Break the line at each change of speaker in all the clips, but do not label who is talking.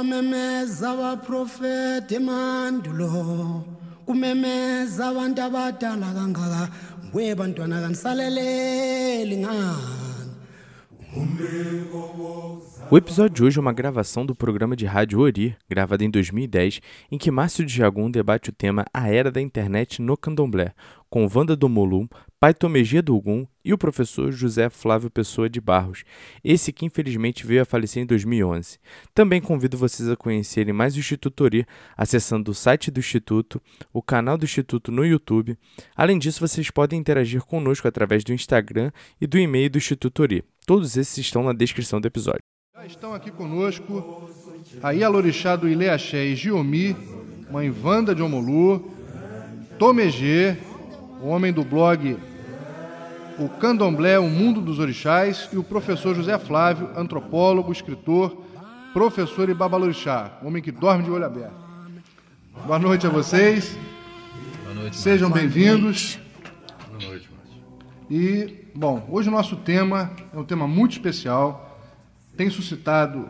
abaprofeti emandulo kumemeza abantu abadala kangaka. Nguye bantwana kanisaleleli ngani
O episódio de hoje é uma gravação do programa de rádio Ori, gravado em 2010, em que Márcio de Jagum debate o tema A Era da Internet no Candomblé, com Wanda Domolum, Pai Tomegia do Ogum e o professor José Flávio Pessoa de Barros, esse que infelizmente veio a falecer em 2011. Também convido vocês a conhecerem mais o Instituto Ori, acessando o site do Instituto, o canal do Instituto no YouTube. Além disso, vocês podem interagir conosco através do Instagram e do e-mail do Instituto Ori. Todos esses estão na descrição do episódio.
Já estão aqui conosco a Ialorixá do Ileaxé e Giomi, mãe Wanda de Omolu, Tomegê, o homem do blog O Candomblé, o Mundo dos Orixás, e o professor José Flávio, antropólogo, escritor, professor e babalorixá, homem que dorme de olho aberto. Boa noite a vocês.
Boa noite.
Sejam bem-vindos.
Boa noite, Márcio.
E, bom, hoje o nosso tema é um tema muito especial, tem suscitado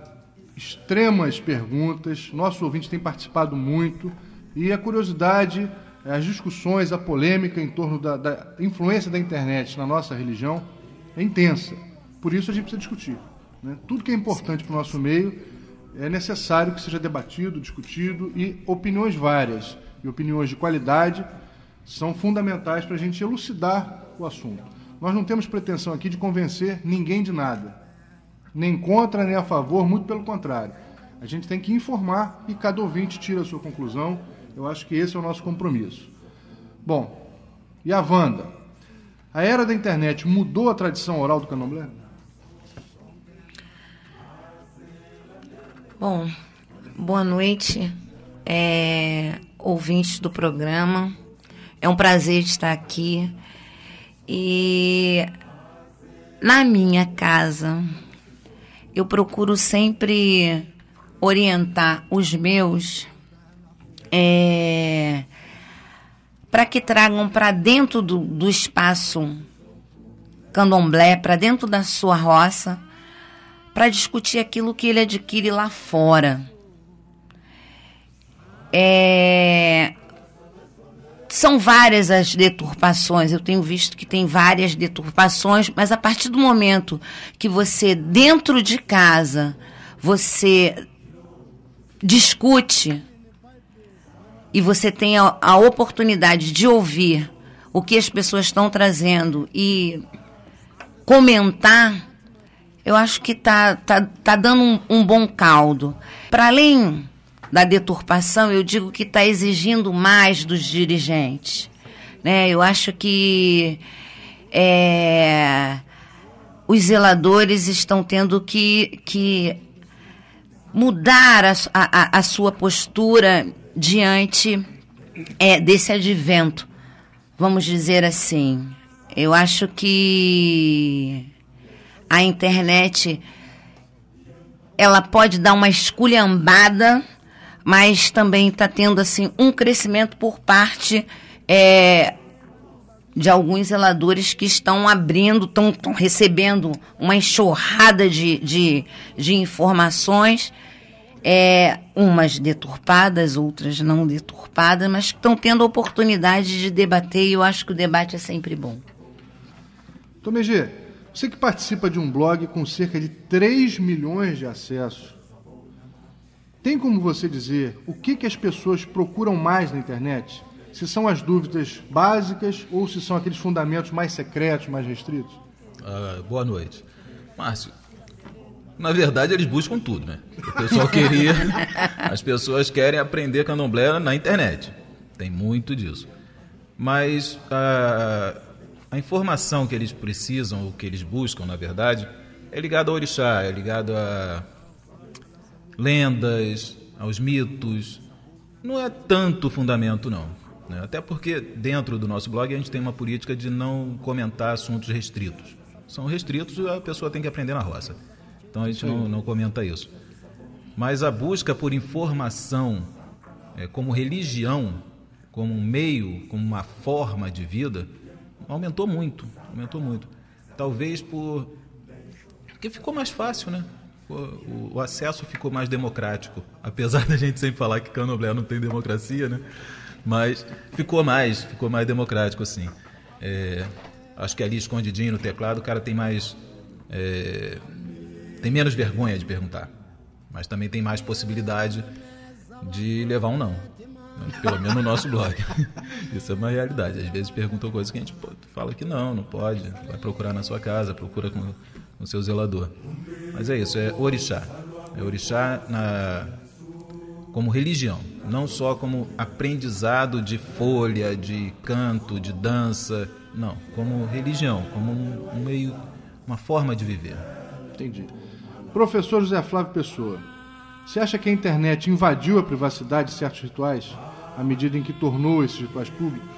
extremas perguntas, nosso ouvinte tem participado muito e a curiosidade, as discussões, a polêmica em torno da, da influência da internet na nossa religião é intensa. Por isso a gente precisa discutir. Né? Tudo que é importante para o nosso meio é necessário que seja debatido, discutido e opiniões várias e opiniões de qualidade são fundamentais para a gente elucidar o assunto. Nós não temos pretensão aqui de convencer ninguém de nada, nem contra nem a favor, muito pelo contrário. A gente tem que informar e cada ouvinte tira a sua conclusão. Eu acho que esse é o nosso compromisso. Bom, e a Wanda? A era da internet mudou a tradição oral do candomblé?
Bom, boa noite, é, ouvintes do programa. É um prazer estar aqui. E na minha casa, eu procuro sempre orientar os meus é, para que tragam para dentro do, do espaço candomblé, para dentro da sua roça, para discutir aquilo que ele adquire lá fora. É, são várias as deturpações, eu tenho visto que tem várias deturpações, mas a partir do momento que você, dentro de casa, você discute e você tem a, a oportunidade de ouvir o que as pessoas estão trazendo e comentar, eu acho que tá, tá, tá dando um, um bom caldo. Para além da deturpação, eu digo que está exigindo mais dos dirigentes. Né? Eu acho que é, os zeladores estão tendo que, que mudar a, a, a sua postura diante é, desse advento, vamos dizer assim. Eu acho que a internet ela pode dar uma esculhambada mas também está tendo assim um crescimento por parte é, de alguns zeladores que estão abrindo, estão recebendo uma enxurrada de, de, de informações, é, umas deturpadas, outras não deturpadas, mas estão tendo a oportunidade de debater e eu acho que o debate é sempre bom.
Tomegê, você que participa de um blog com cerca de 3 milhões de acessos, tem como você dizer o que, que as pessoas procuram mais na internet? Se são as dúvidas básicas ou se são aqueles fundamentos mais secretos, mais restritos?
Uh, boa noite. Márcio, na verdade eles buscam tudo, né? O pessoal queria. as pessoas querem aprender candomblé na internet. Tem muito disso. Mas uh, a informação que eles precisam, o que eles buscam, na verdade, é ligado ao orixá, é ligado a lendas, aos mitos. Não é tanto fundamento, não. Né? Até porque dentro do nosso blog a gente tem uma política de não comentar assuntos restritos. São restritos e a pessoa tem que aprender na roça. Então a gente não, não comenta isso. Mas a busca por informação é, como religião, como um meio, como uma forma de vida, aumentou muito. Aumentou muito. Talvez por. Porque ficou mais fácil, né? o, o, acesso ficou mais democrático. Apesar da gente sempre falar que Candomblé não tem democracia, né? Mas ficou mais, ficou mais democrático, assim. É, acho que ali escondidinho no teclado o cara tem mais. É, tem menos vergonha de perguntar. Mas também tem mais possibilidade de levar um não. Pelo menos no nosso blog. Isso é uma realidade. Às vezes perguntam coisas que a gente fala que não, não pode. Vai procurar na sua casa, procura com o seu zelador. Mas é isso, é orixá. É orixá na, como religião, não só como aprendizado de folha, de canto, de dança, não, como religião, como um, um meio, uma forma de viver.
Entendi. Professor José Flávio Pessoa, você acha que a internet invadiu a privacidade de certos rituais à medida em que tornou esses rituais públicos?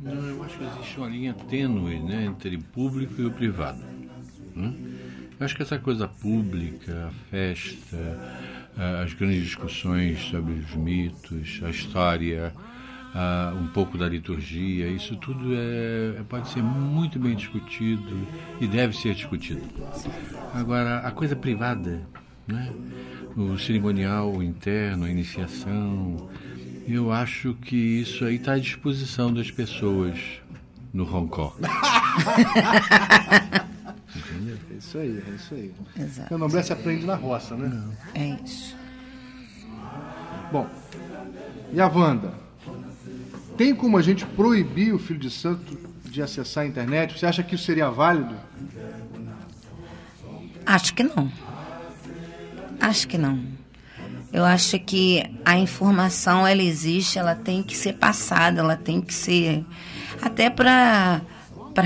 Não, eu acho que existe uma linha tênue né, entre público e o privado. Né? Eu acho que essa coisa pública, a festa, as grandes discussões sobre os mitos, a história, um pouco da liturgia, isso tudo é, pode ser muito bem discutido e deve ser discutido. Agora, a coisa privada, né? o cerimonial o interno, a iniciação, eu acho que isso aí está à disposição das pessoas no Hong Kong.
É isso aí, é isso aí.
Exato.
Candomblé se aprende na roça, né?
É isso.
Bom, e a Wanda? Tem como a gente proibir o filho de santo de acessar a internet? Você acha que isso seria válido?
Acho que não. Acho que não. Eu acho que a informação ela existe, ela tem que ser passada, ela tem que ser até para para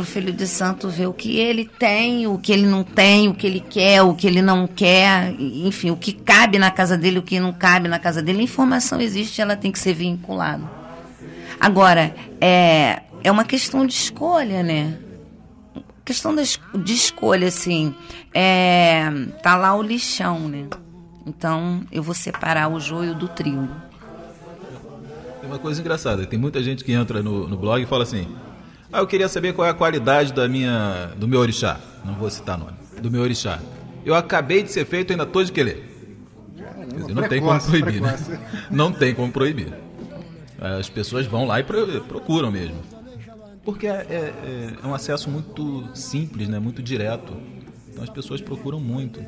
o filho de santo ver o que ele tem, o que ele não tem, o que ele quer, o que ele não quer, enfim, o que cabe na casa dele, o que não cabe na casa dele. A informação existe, ela tem que ser vinculada. Agora, é, é uma questão de escolha, né? Questão de, de escolha, assim, é, tá lá o lixão, né? Então, eu vou separar o joio do trigo.
Tem uma coisa engraçada, tem muita gente que entra no, no blog e fala assim, ah, eu queria saber qual é a qualidade da minha, do meu orixá. Não vou citar nome. Do meu orixá. Eu acabei de ser feito, ainda estou de querer. Quer dizer, não precoce, tem como proibir, né? Não tem como proibir. As pessoas vão lá e procuram mesmo. Porque é, é, é um acesso muito simples, né? muito direto. Então as pessoas procuram muito.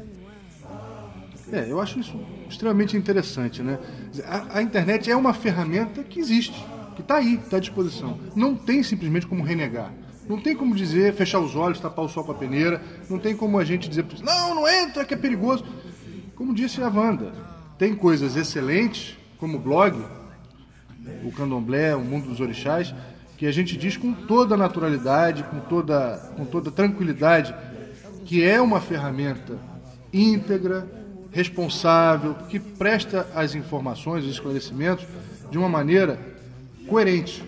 É, eu acho isso extremamente interessante, né? A, a internet é uma ferramenta que existe que está aí, está à disposição. Não tem simplesmente como renegar. Não tem como dizer, fechar os olhos, tapar o sol com a peneira. Não tem como a gente dizer, não, não entra, que é perigoso. Como disse a Wanda, tem coisas excelentes, como o blog, o candomblé, o mundo dos orixás, que a gente diz com toda naturalidade, com toda, com toda tranquilidade, que é uma ferramenta íntegra, responsável, que presta as informações, os esclarecimentos de uma maneira coerente.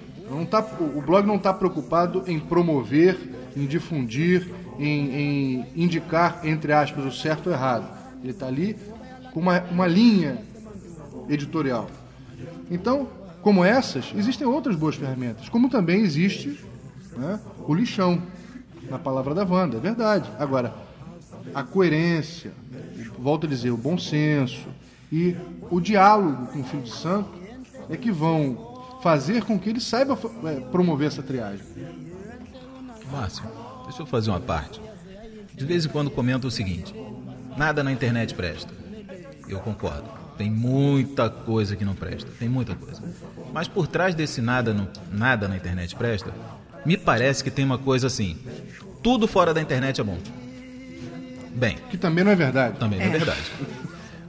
Tá, o blog não está preocupado em promover, em difundir, em, em, indicar, entre aspas, o certo ou errado. Ele está ali com uma, uma linha editorial. Então, como essas, existem outras boas ferramentas, como também existe né, o lixão, na palavra da Wanda, é verdade. Agora, a coerência, volto a dizer, o bom senso e o diálogo com o Filho de Santo é que vão fazer com que ele saiba é, promover essa triagem.
Márcio, deixa eu fazer uma parte. De vez em quando comenta o seguinte: nada na internet presta. Eu concordo. Tem muita coisa que não presta. Tem muita coisa. Mas por trás desse nada, no, nada na internet presta, me parece que tem uma coisa assim: tudo fora da internet é bom. Bem.
Que também não é verdade.
Também não é, é verdade.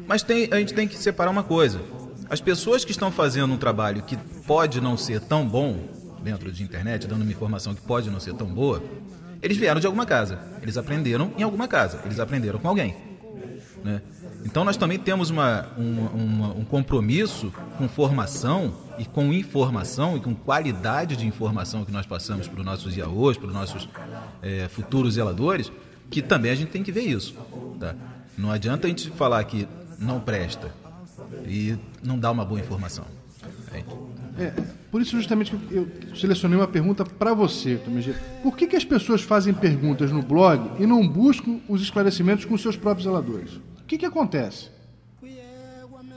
Mas tem, a gente tem que separar uma coisa. As pessoas que estão fazendo um trabalho que pode não ser tão bom dentro de internet, dando uma informação que pode não ser tão boa, eles vieram de alguma casa. Eles aprenderam em alguma casa. Eles aprenderam com alguém. Né? Então nós também temos uma, um, uma, um compromisso com formação e com informação e com qualidade de informação que nós passamos para os nossos IAOs, para os nossos é, futuros zeladores, que também a gente tem que ver isso. Tá? Não adianta a gente falar que não presta e não dá uma boa informação.
É, por isso justamente que eu selecionei uma pergunta para você, Tomé Por que, que as pessoas fazem perguntas no blog e não buscam os esclarecimentos com seus próprios zeladores? O que, que acontece?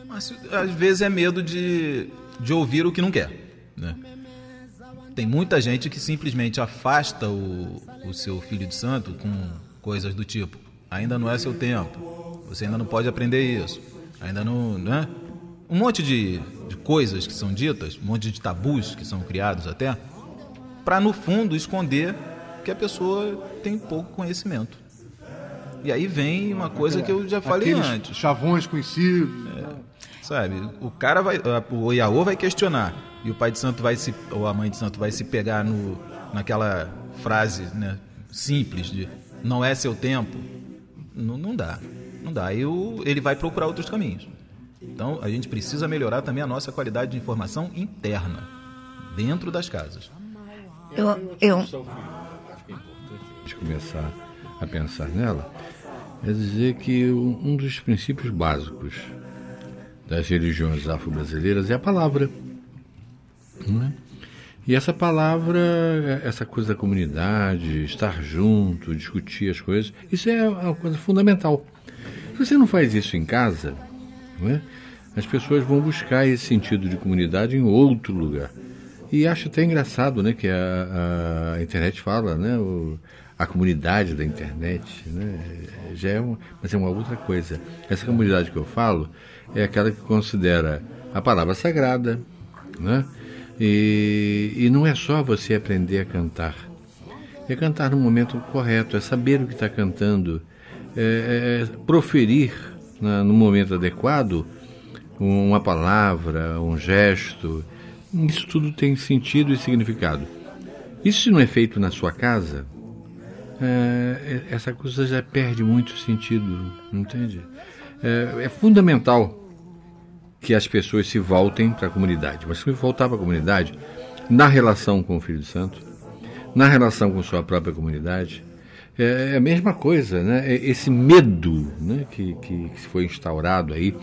Mas, às vezes é medo de, de ouvir o que não quer. Né? Tem muita gente que simplesmente afasta o, o seu filho de santo com coisas do tipo: ainda não é seu tempo, você ainda não pode aprender isso, ainda não. Né? Um monte de, de coisas que são ditas, um monte de tabus que são criados até, para no fundo esconder que a pessoa tem pouco conhecimento. E aí vem uma coisa que eu já falei
Aqueles
antes.
Chavões conhecidos.
Sabe? O cara vai. O Iaô vai questionar. E o pai de santo vai se. Ou a mãe de santo vai se pegar no, naquela frase né, simples de não é seu tempo. Não, não dá. Não dá. Aí o, ele vai procurar outros caminhos. Então a gente precisa melhorar também a nossa qualidade de informação interna, dentro das casas.
Eu, eu,
de começar a pensar nela, é dizer que um dos princípios básicos das religiões afro-brasileiras é a palavra. Não é? E essa palavra, essa coisa da comunidade, estar junto, discutir as coisas, isso é uma coisa fundamental. Você não faz isso em casa, não é? as pessoas vão buscar esse sentido de comunidade em outro lugar. E acho até engraçado né, que a, a internet fala, né, o, a comunidade da internet, né, já é uma, mas é uma outra coisa. Essa comunidade que eu falo é aquela que considera a palavra sagrada, né? E, e não é só você aprender a cantar, é cantar no momento correto, é saber o que está cantando, é, é proferir na, no momento adequado uma palavra, um gesto. Isso tudo tem sentido e significado. Isso se não é feito na sua casa, é, essa coisa já perde muito sentido, entende? É, é fundamental que as pessoas se voltem para a comunidade. Mas se voltar para a comunidade, na relação com o Filho Santo, na relação com sua própria comunidade, é, é a mesma coisa, né? É esse medo né, que, que, que foi instaurado aí,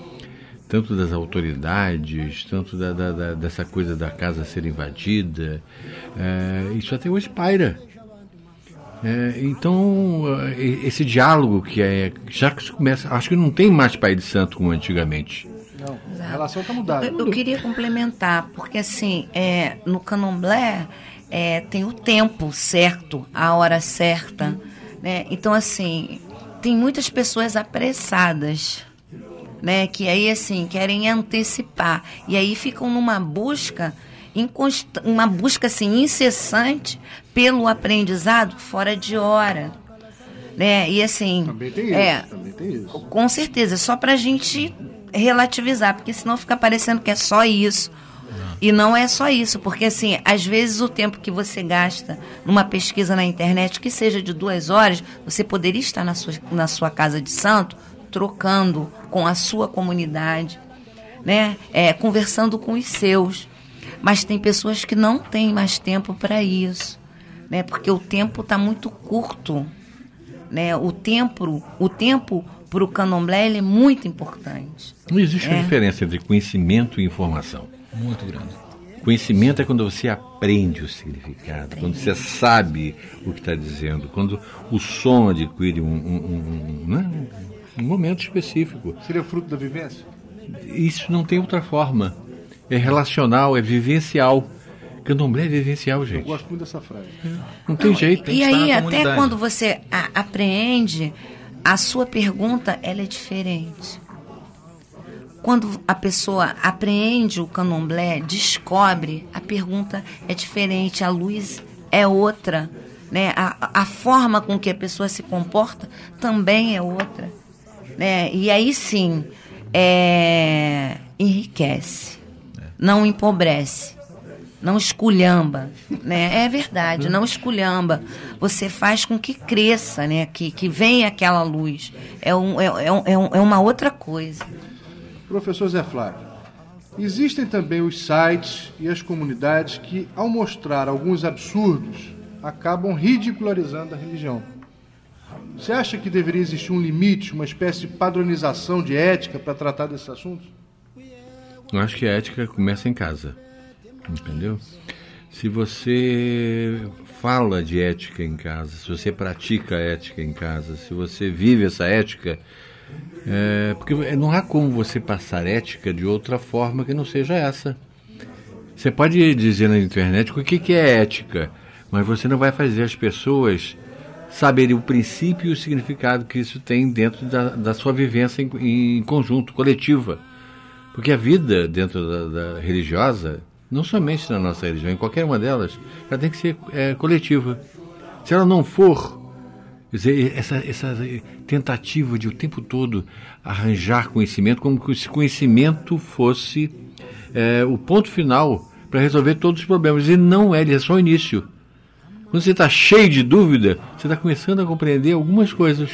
tanto das autoridades, tanto da, da, da, dessa coisa da casa ser invadida, é, isso até hoje paira. É, então, esse diálogo que é. Já que se começa. Acho que não tem mais pai de santo como antigamente.
Não, a relação está mudada.
Eu, eu, queria complementar, porque assim, é, no candomblé é, tem o tempo certo, a hora certa. Né? Então, assim, tem muitas pessoas apressadas. Né, que aí assim querem antecipar e aí ficam numa busca uma busca assim incessante pelo aprendizado fora de hora né e assim
também tem
é,
isso, também tem isso.
com certeza só para a gente relativizar, porque senão fica parecendo que é só isso. E não é só isso, porque assim, às vezes o tempo que você gasta numa pesquisa na internet, que seja de duas horas, você poderia estar na sua, na sua casa de santo, trocando com a sua comunidade, né? É, conversando com os seus. Mas tem pessoas que não têm mais tempo para isso, né? Porque o tempo está muito curto, né? O tempo, o tempo para o candomblé ele é muito importante.
Não existe é. uma diferença entre conhecimento e informação.
Muito grande.
Conhecimento é quando você aprende o significado, aprende. quando você sabe o que está dizendo, quando o som adquire um, um, um, né? um momento específico.
Seria fruto da vivência?
Isso não tem outra forma. É relacional, é vivencial. Candomblé é vivencial, gente. Eu
gosto muito dessa frase.
É. Não tem jeito.
Tem e aí, até quando você a, apreende, a sua pergunta ela é diferente. Quando a pessoa apreende o candomblé, descobre, a pergunta é diferente, a luz é outra. Né? A, a forma com que a pessoa se comporta também é outra. Né? E aí sim, é, enriquece, não empobrece não esculhamba, né? É verdade, não esculhamba. Você faz com que cresça, né? Que, que venha aquela luz. É, um, é, é, um, é uma outra coisa.
Professor Zé Flávio, existem também os sites e as comunidades que, ao mostrar alguns absurdos, acabam ridicularizando a religião. Você acha que deveria existir um limite, uma espécie de padronização de ética para tratar desses assuntos?
Eu acho que a ética começa em casa entendeu? Se você fala de ética em casa, se você pratica ética em casa, se você vive essa ética, é, porque não há como você passar ética de outra forma que não seja essa. Você pode dizer na internet o que, que é ética, mas você não vai fazer as pessoas saberem o princípio e o significado que isso tem dentro da, da sua vivência em, em, conjunto, coletiva. Porque a vida dentro da, da, religiosa, não somente na nossa religião, em qualquer uma delas, ela tem que ser é, coletiva. Se ela não for, dizer, essa, essa tentativa de o tempo todo arranjar conhecimento, como se esse conhecimento fosse é, o ponto final para resolver todos os problemas. E não é, ele é só o início. Quando você está cheio de dúvida, você está começando a compreender algumas coisas.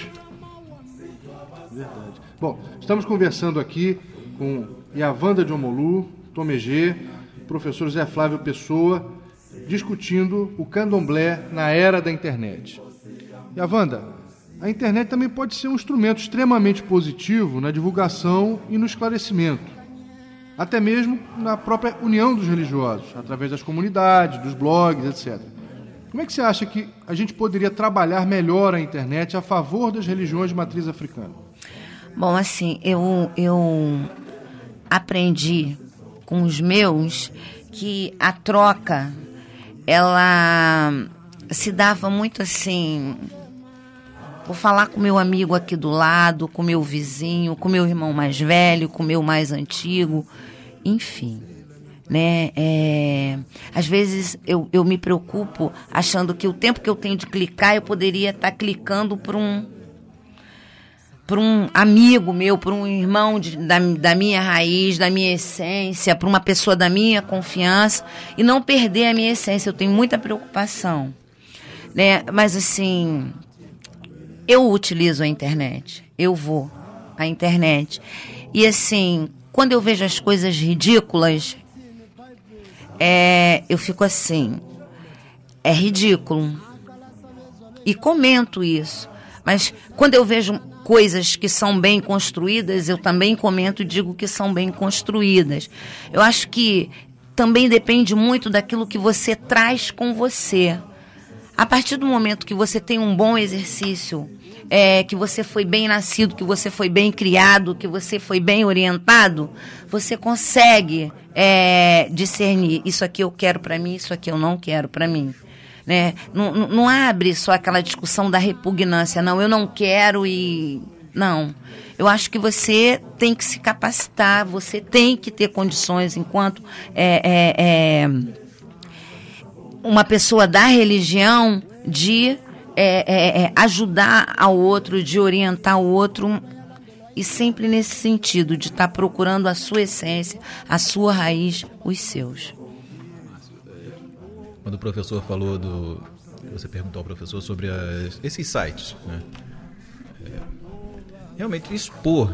Verdade. Bom, estamos conversando aqui com Yavanda de Omolu, Tomegê, professor Zé Flávio Pessoa, discutindo o candomblé na era da internet. Yavanda, a internet também pode ser um instrumento extremamente positivo na divulgação e no esclarecimento, até mesmo na própria união dos religiosos, através das comunidades, dos blogs, etc. Como é que você acha que a gente poderia trabalhar melhor a internet a favor das religiões de matriz africana?
Bom, assim, eu, eu aprendi com os meus que a troca ela se dava muito assim. Vou falar com meu amigo aqui do lado, com meu vizinho, com meu irmão mais velho, com meu mais antigo, enfim né? É, às vezes eu, eu me preocupo achando que o tempo que eu tenho de clicar eu poderia estar tá clicando por um por um amigo meu, por um irmão de, da, da minha raiz, da minha essência, por uma pessoa da minha confiança e não perder a minha essência. Eu tenho muita preocupação, né? Mas assim, eu utilizo a internet, eu vou à internet e assim, quando eu vejo as coisas ridículas, é, eu fico assim, é ridículo. E comento isso. Mas quando eu vejo coisas que são bem construídas, eu também comento e digo que são bem construídas. Eu acho que também depende muito daquilo que você traz com você. A partir do momento que você tem um bom exercício, é, que você foi bem nascido, que você foi bem criado, que você foi bem orientado, você consegue é, discernir isso aqui eu quero para mim, isso aqui eu não quero para mim. Né? Não, não abre só aquela discussão da repugnância, não, eu não quero e. Não. Eu acho que você tem que se capacitar, você tem que ter condições enquanto é, é, é uma pessoa da religião de é, é, é, ajudar ao outro, de orientar o outro, e sempre nesse sentido, de estar tá procurando a sua essência, a sua raiz, os seus.
Quando o professor falou do. Você perguntou ao professor sobre as, esses sites, né? É, realmente expor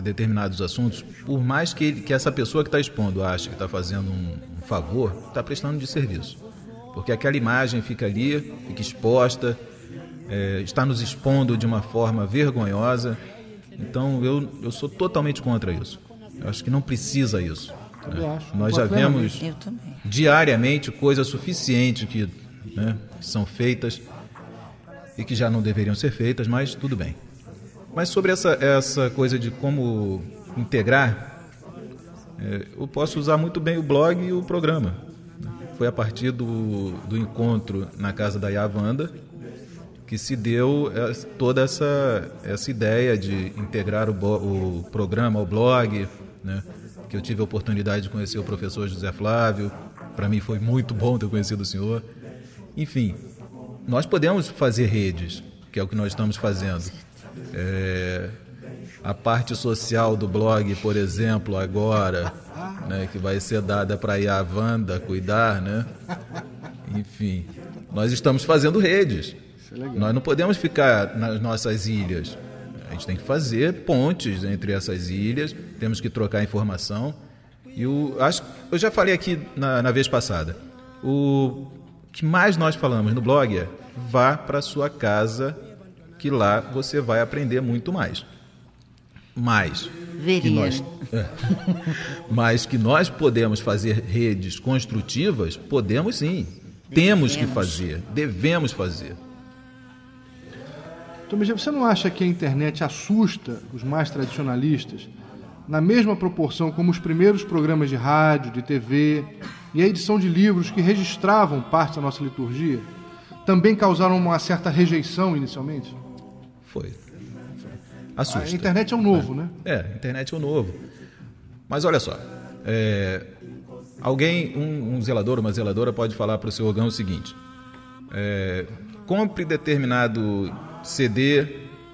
determinados assuntos, por mais que, ele, que essa pessoa que está expondo ache que está fazendo um, um favor, está prestando de serviço porque aquela imagem fica ali, fica exposta, é, está nos expondo de uma forma vergonhosa. Então eu, eu sou totalmente contra isso. Eu acho que não precisa isso. Né? Nós já vemos diariamente coisas suficientes que né, são feitas e que já não deveriam ser feitas, mas tudo bem. Mas sobre essa, essa coisa de como integrar, é, eu posso usar muito bem o blog e o programa foi a partir do, do encontro na casa da Yavanda que se deu toda essa, essa ideia de integrar o, o programa, o blog, né? que eu tive a oportunidade de conhecer o professor José Flávio. Para mim foi muito bom ter conhecido o senhor. Enfim, nós podemos fazer redes, que é o que nós estamos fazendo. É, a parte social do blog, por exemplo, agora, né, que vai ser dada para a Wanda cuidar, né? Enfim, nós estamos fazendo redes. É nós não podemos ficar nas nossas ilhas. A gente tem que fazer pontes entre essas ilhas, temos que trocar informação. E o, acho, eu já falei aqui na, na vez passada. O que mais nós falamos no blog é vá para sua casa, que lá você vai aprender muito mais. Mas
Veria.
que nós, é, mas que nós podemos fazer redes construtivas, podemos sim. Temos que
Devemos.
fazer, devemos fazer.
Tomé, você não acha que a internet assusta os mais tradicionalistas na mesma proporção como os primeiros programas de rádio, de TV e a edição de livros que registravam parte da nossa liturgia também causaram uma certa rejeição inicialmente?
Foi.
A
Assusta.
internet é um novo, né?
É, a internet é o novo. Mas olha só, é, alguém, um, um zelador, uma zeladora pode falar para o seu órgão o seguinte: é, compre determinado CD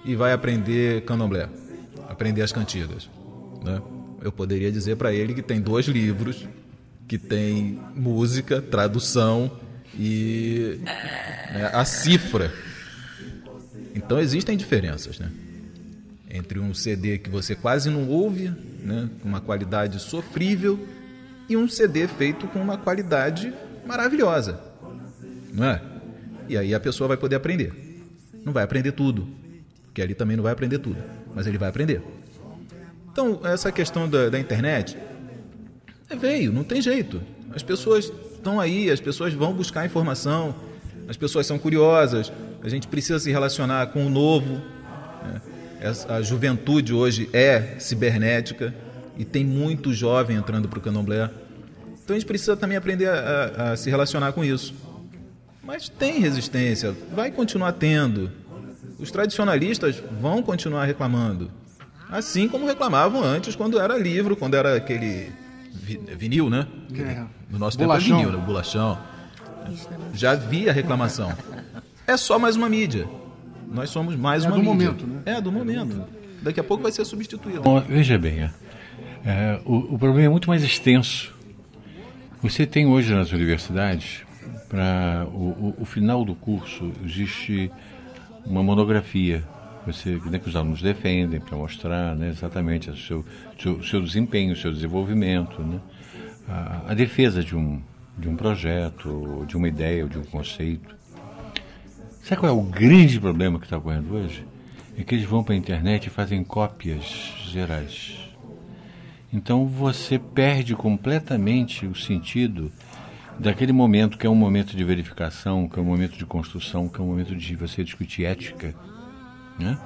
e vai aprender candomblé, aprender as cantigas. Né? Eu poderia dizer para ele que tem dois livros, que tem música, tradução e né, a cifra. Então existem diferenças, né? entre um CD que você quase não ouve, né, com uma qualidade sofrível, e um CD feito com uma qualidade maravilhosa, não é? E aí a pessoa vai poder aprender. Não vai aprender tudo, porque ali também não vai aprender tudo, mas ele vai aprender. Então essa questão da, da internet é veio, não tem jeito. As pessoas estão aí, as pessoas vão buscar informação, as pessoas são curiosas, a gente precisa se relacionar com o novo. né? A juventude hoje é cibernética e tem muito jovem entrando para o candomblé. Então a gente precisa também aprender a, a- a se relacionar com isso. Mas tem resistência, vai continuar tendo. Os tradicionalistas vão continuar reclamando. Assim como reclamavam antes, quando era livro, quando era aquele vi- vinil, né? Aquele-
É.
No nosso
Bolachão.
tempo é vinil, né? bolachão. Já havia reclamação. É só mais uma mídia. Nós somos mais
É
uma
do
mídia.
momento, né?
É do momento. Daqui a pouco vai ser substituído.
Bom, veja bem, é, é, o, o problema é muito mais extenso. Você tem hoje nas universidades, para o, o- o final do curso, existe uma monografia você, né, que os alunos defendem para mostrar né, exatamente o seu, seu, seu desempenho, o seu desenvolvimento, né, a, a defesa de um, de um projeto, de uma ideia, de um conceito. Sabe qual é o grande problema que está ocorrendo hoje? É que eles vão para a internet e fazem cópias gerais. Então você perde completamente o sentido daquele momento que é um momento de verificação, que é um momento de construção, que é um momento de você discutir ética. Né?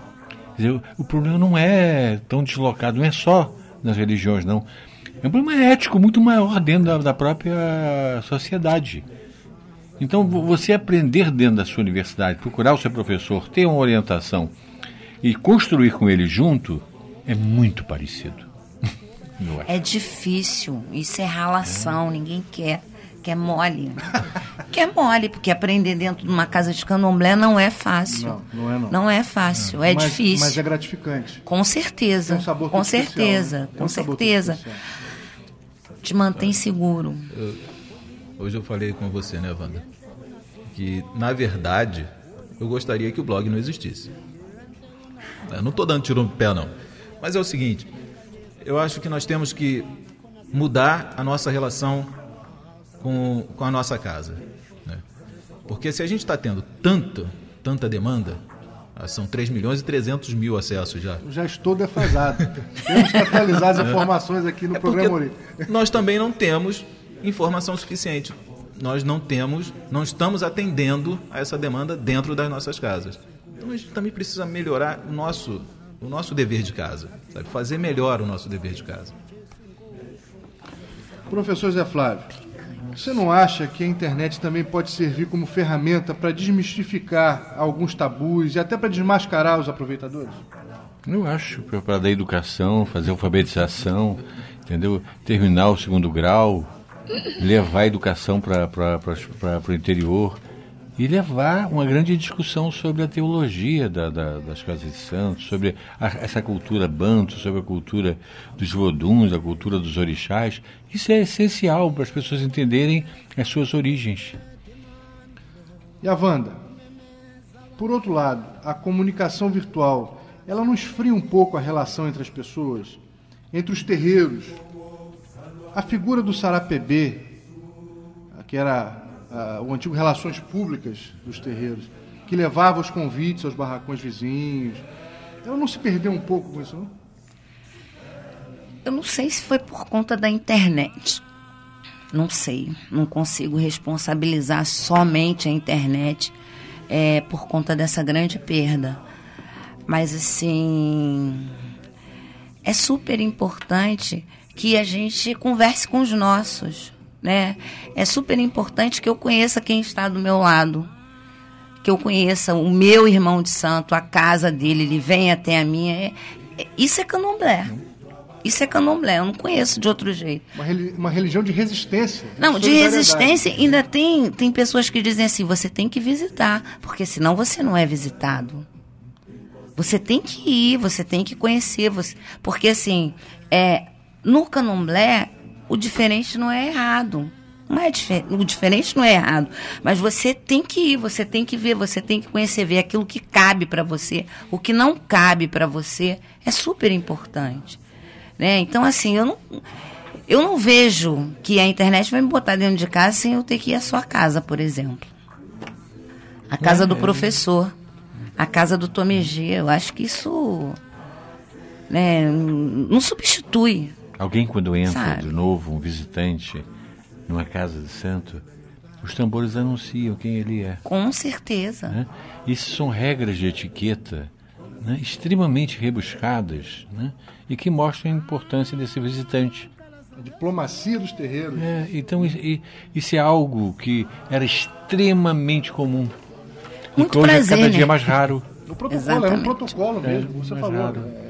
Dizer, o problema não é tão deslocado, não é só nas religiões, não. É um problema ético muito maior dentro da, da própria sociedade. Então, vo- você aprender dentro da sua universidade, procurar o seu professor, ter uma orientação e construir com ele junto, é muito parecido. Eu acho.
É difícil. Isso é ralação, ninguém quer. Quer mole. quer mole, porque aprender dentro de uma casa de candomblé não é fácil.
Não, não é não.
é fácil, é
mas,
difícil.
Mas é gratificante.
Com certeza.
Tem um sabor
com
especial,
certeza,
né? Tem
com
um sabor
certeza.
especial.
Te mantém seguro.
Hoje eu falei com você, né, Wanda? Que, na verdade, eu gostaria que o blog não existisse. Eu não estou dando tiro no pé, não. Mas é o seguinte: eu acho que nós temos que mudar a nossa relação com, com a nossa casa. né? Porque se a gente está tendo tanta, tanta demanda, são 3 milhões e 300 mil acessos já.
Já estou defasado. Temos que atualizar as informações aqui no
É
programa Ori.
nós também não temos informação suficiente. Nós não temos, não estamos atendendo a essa demanda dentro das nossas casas. Então a gente também precisa melhorar o nosso, o nosso dever de casa, sabe? Fazer melhor o nosso dever de casa.
Professor Zé Flávio, você não acha que a internet também pode servir como ferramenta para desmistificar alguns tabus e até para desmascarar os aproveitadores?
Eu acho, para dar educação, fazer alfabetização, entendeu? Terminar o segundo grau, levar a educação para o interior e levar uma grande discussão sobre a teologia da, da- das casas de santos, sobre a- essa cultura banto, sobre a cultura dos voduns, a cultura dos orixás. Isso é essencial para as pessoas entenderem as suas origens.
E a Wanda? Por outro lado, a comunicação virtual, ela não esfria um pouco a relação entre as pessoas, entre os terreiros. A figura do Sarapebê, que era ah, o antigo Relações Públicas dos terreiros, que levava os convites aos barracões vizinhos, ela não se perdeu um pouco com isso, não?
Eu não sei se foi por conta da internet. Não sei. Não consigo responsabilizar somente a internet é, por conta dessa grande perda. Mas, assim. É super importante que a gente converse com os nossos, né? É super importante que eu conheça quem está do meu lado, que eu conheça o meu irmão de santo, a casa dele, ele vem até a minha. É, é, isso é candomblé. Isso é candomblé, eu não conheço de outro jeito.
Uma, uma religião de resistência.
De não, de resistência, ainda tem, tem pessoas que dizem assim: você tem que visitar, porque senão você não é visitado. Você tem que ir, você tem que conhecer, você, porque assim, é, no candomblé, o diferente não é errado. Não é difer o diferente não é errado, mas você tem que ir, você tem que ver, você tem que conhecer, ver aquilo que cabe para você, o que não cabe para você é super importante, né? Então assim, eu não eu não vejo que a internet vai me botar dentro de casa sem eu ter que ir à sua casa, por exemplo. A casa é, do professor a casa do Tomegê. Eu acho que isso né, não substitui.
Alguém quando entra sabe? de novo, um visitante, numa casa de santo, os tambores anunciam quem ele é.
Com certeza.
Né? Isso são regras de etiqueta né, extremamente rebuscadas né, e que mostram a importância desse visitante.
A diplomacia dos terreiros.
É, então, isso é algo que era extremamente comum
muito hoje prazer,
é cada
né?
dia mais raro.
O protocolo Exatamente. era um protocolo mesmo, é, você falou. É, é,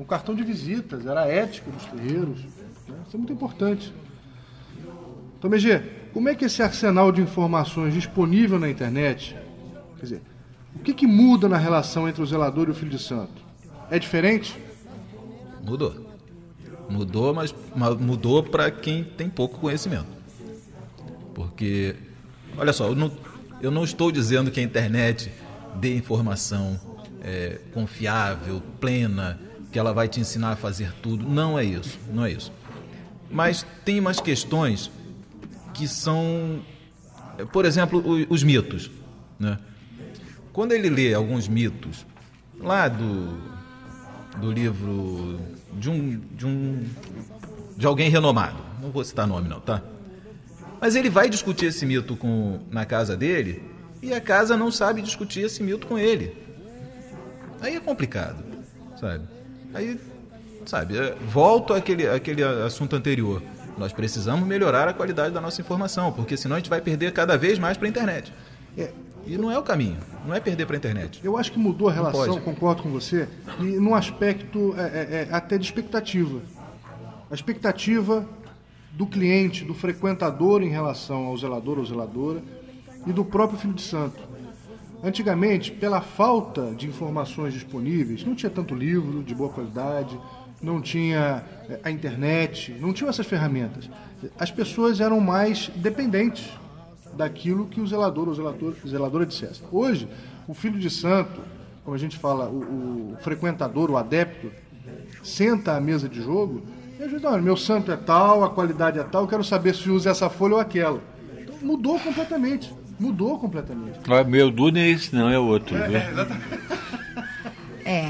um cartão de visitas, era a ética dos terreiros. Né? Isso é muito importante. Então, Megê, como é que esse arsenal de informações disponível na internet, quer dizer, o que, que muda na relação entre o zelador e o filho de santo? É diferente?
Mudou. Mudou, mas mudou para quem tem pouco conhecimento. Porque, olha só, não, eu não estou dizendo que a internet dê informação é, confiável, plena, que ela vai te ensinar a fazer tudo. Não é isso, não é isso. Mas tem umas questões que são, por exemplo, os, mitos. Né? Quando ele lê alguns mitos lá do, do livro de um, de um de alguém renomado, não vou citar nome não, tá? Mas ele vai discutir esse mito com, na casa dele e a casa não sabe discutir esse mito com ele. Aí é complicado, sabe? Aí, sabe, é, volto àquele, àquele assunto anterior. Nós precisamos melhorar a qualidade da nossa informação, porque senão a gente vai perder cada vez mais para a internet. É, e não é o caminho, não é perder para a internet.
Eu acho que mudou a relação, concordo com você, e num aspecto é, é, é, até de expectativa. A expectativa do cliente, do frequentador em relação ao zelador ou zeladora e do próprio filho de santo. Antigamente, pela falta de informações disponíveis, não tinha tanto livro de boa qualidade, não tinha eh, a internet, não tinham essas ferramentas. As pessoas eram mais dependentes daquilo que o zelador ou zelador, zeladora dissesse. Hoje, o filho de santo, como a gente fala, o, o frequentador, o adepto, senta à mesa de jogo e ajuda, olha, meu santo é tal, a qualidade é tal, eu quero saber se usa essa folha ou aquela. Então, mudou completamente. Mudou completamente.
Ah, meu Duna é esse, não é outro.
É,
é
exatamente. É.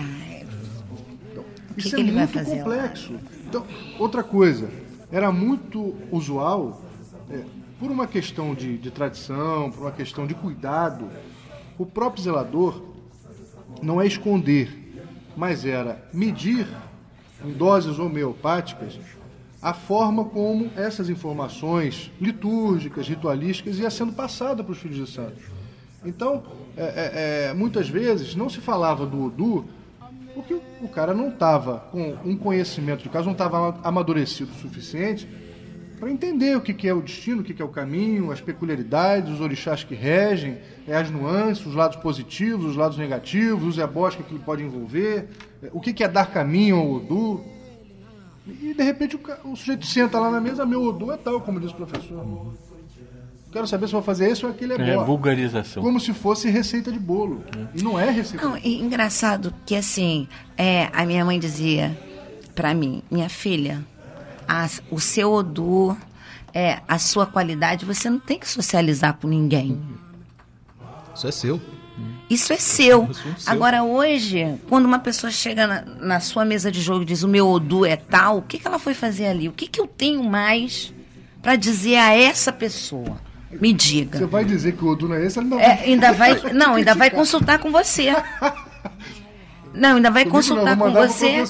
Então, isso que é que muito complexo. Então, outra coisa, era muito usual, é, por uma questão de, de tradição, por uma questão de cuidado, o próprio zelador não é esconder, mas era medir em doses homeopáticas, a forma como essas informações litúrgicas, ritualísticas, ia sendo passada para os filhos de santos. Então, é, é, é, muitas vezes não se falava do Odu porque o cara não estava com um conhecimento de caso, não estava amadurecido o suficiente para entender o que, é o destino, o que, é o caminho, as peculiaridades, os orixás que regem, é as nuances, os lados positivos, os lados negativos, os ebós que ele pode envolver, é, o que, que é dar caminho ao Odu. E de repente o, o, sujeito senta lá na mesa, meu Odu é tal, como diz o professor. Quero saber se vou fazer esse ou aquele
é, é vulgarização.
Como se fosse receita de bolo. É. E não é receita não,
de bolo. Engraçado que assim, é, a minha mãe dizia para mim, minha filha, a, o seu odor, é, a sua qualidade, você não tem que socializar com ninguém.
Isso é seu.
Isso é seu.
assunto seu.
Agora, hoje, quando uma pessoa chega na, na sua mesa de jogo e diz o meu Odu é tal, o que, que ela foi fazer ali? O que, que eu tenho mais para dizer a essa pessoa? Me
Você
diga.
vai dizer que o Odu não é esse? Ele não
É, ainda vai. Não, ainda vai consultar com você. Não, ainda vai
Comigo não,
consultar
vou
com você.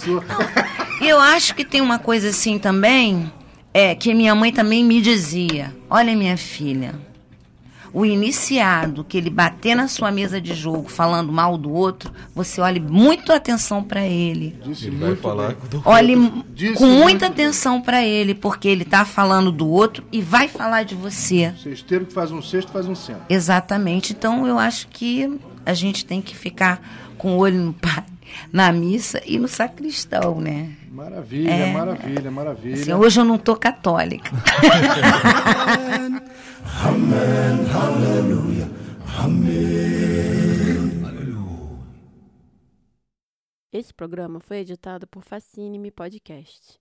E eu acho que tem uma coisa assim também, é que minha mãe também me dizia: olha, minha filha, o iniciado que ele bater na sua mesa de jogo falando mal do outro, você olhe muito atenção para ele.
Disse
Ele vai falar do
Olhe
Disse
com muita
bem.
atenção para ele, porque ele tá falando do outro e vai falar de você.
Cesteiro que faz um cesto faz um centro.
Exatamente. Então eu acho que a gente tem que ficar com o olho no pai, na missa e no sacristão, né?
Maravilha,
É.
maravilha, maravilha.
Assim, hoje eu não tô católica.
Esse programa foi editado por Facine Podcast.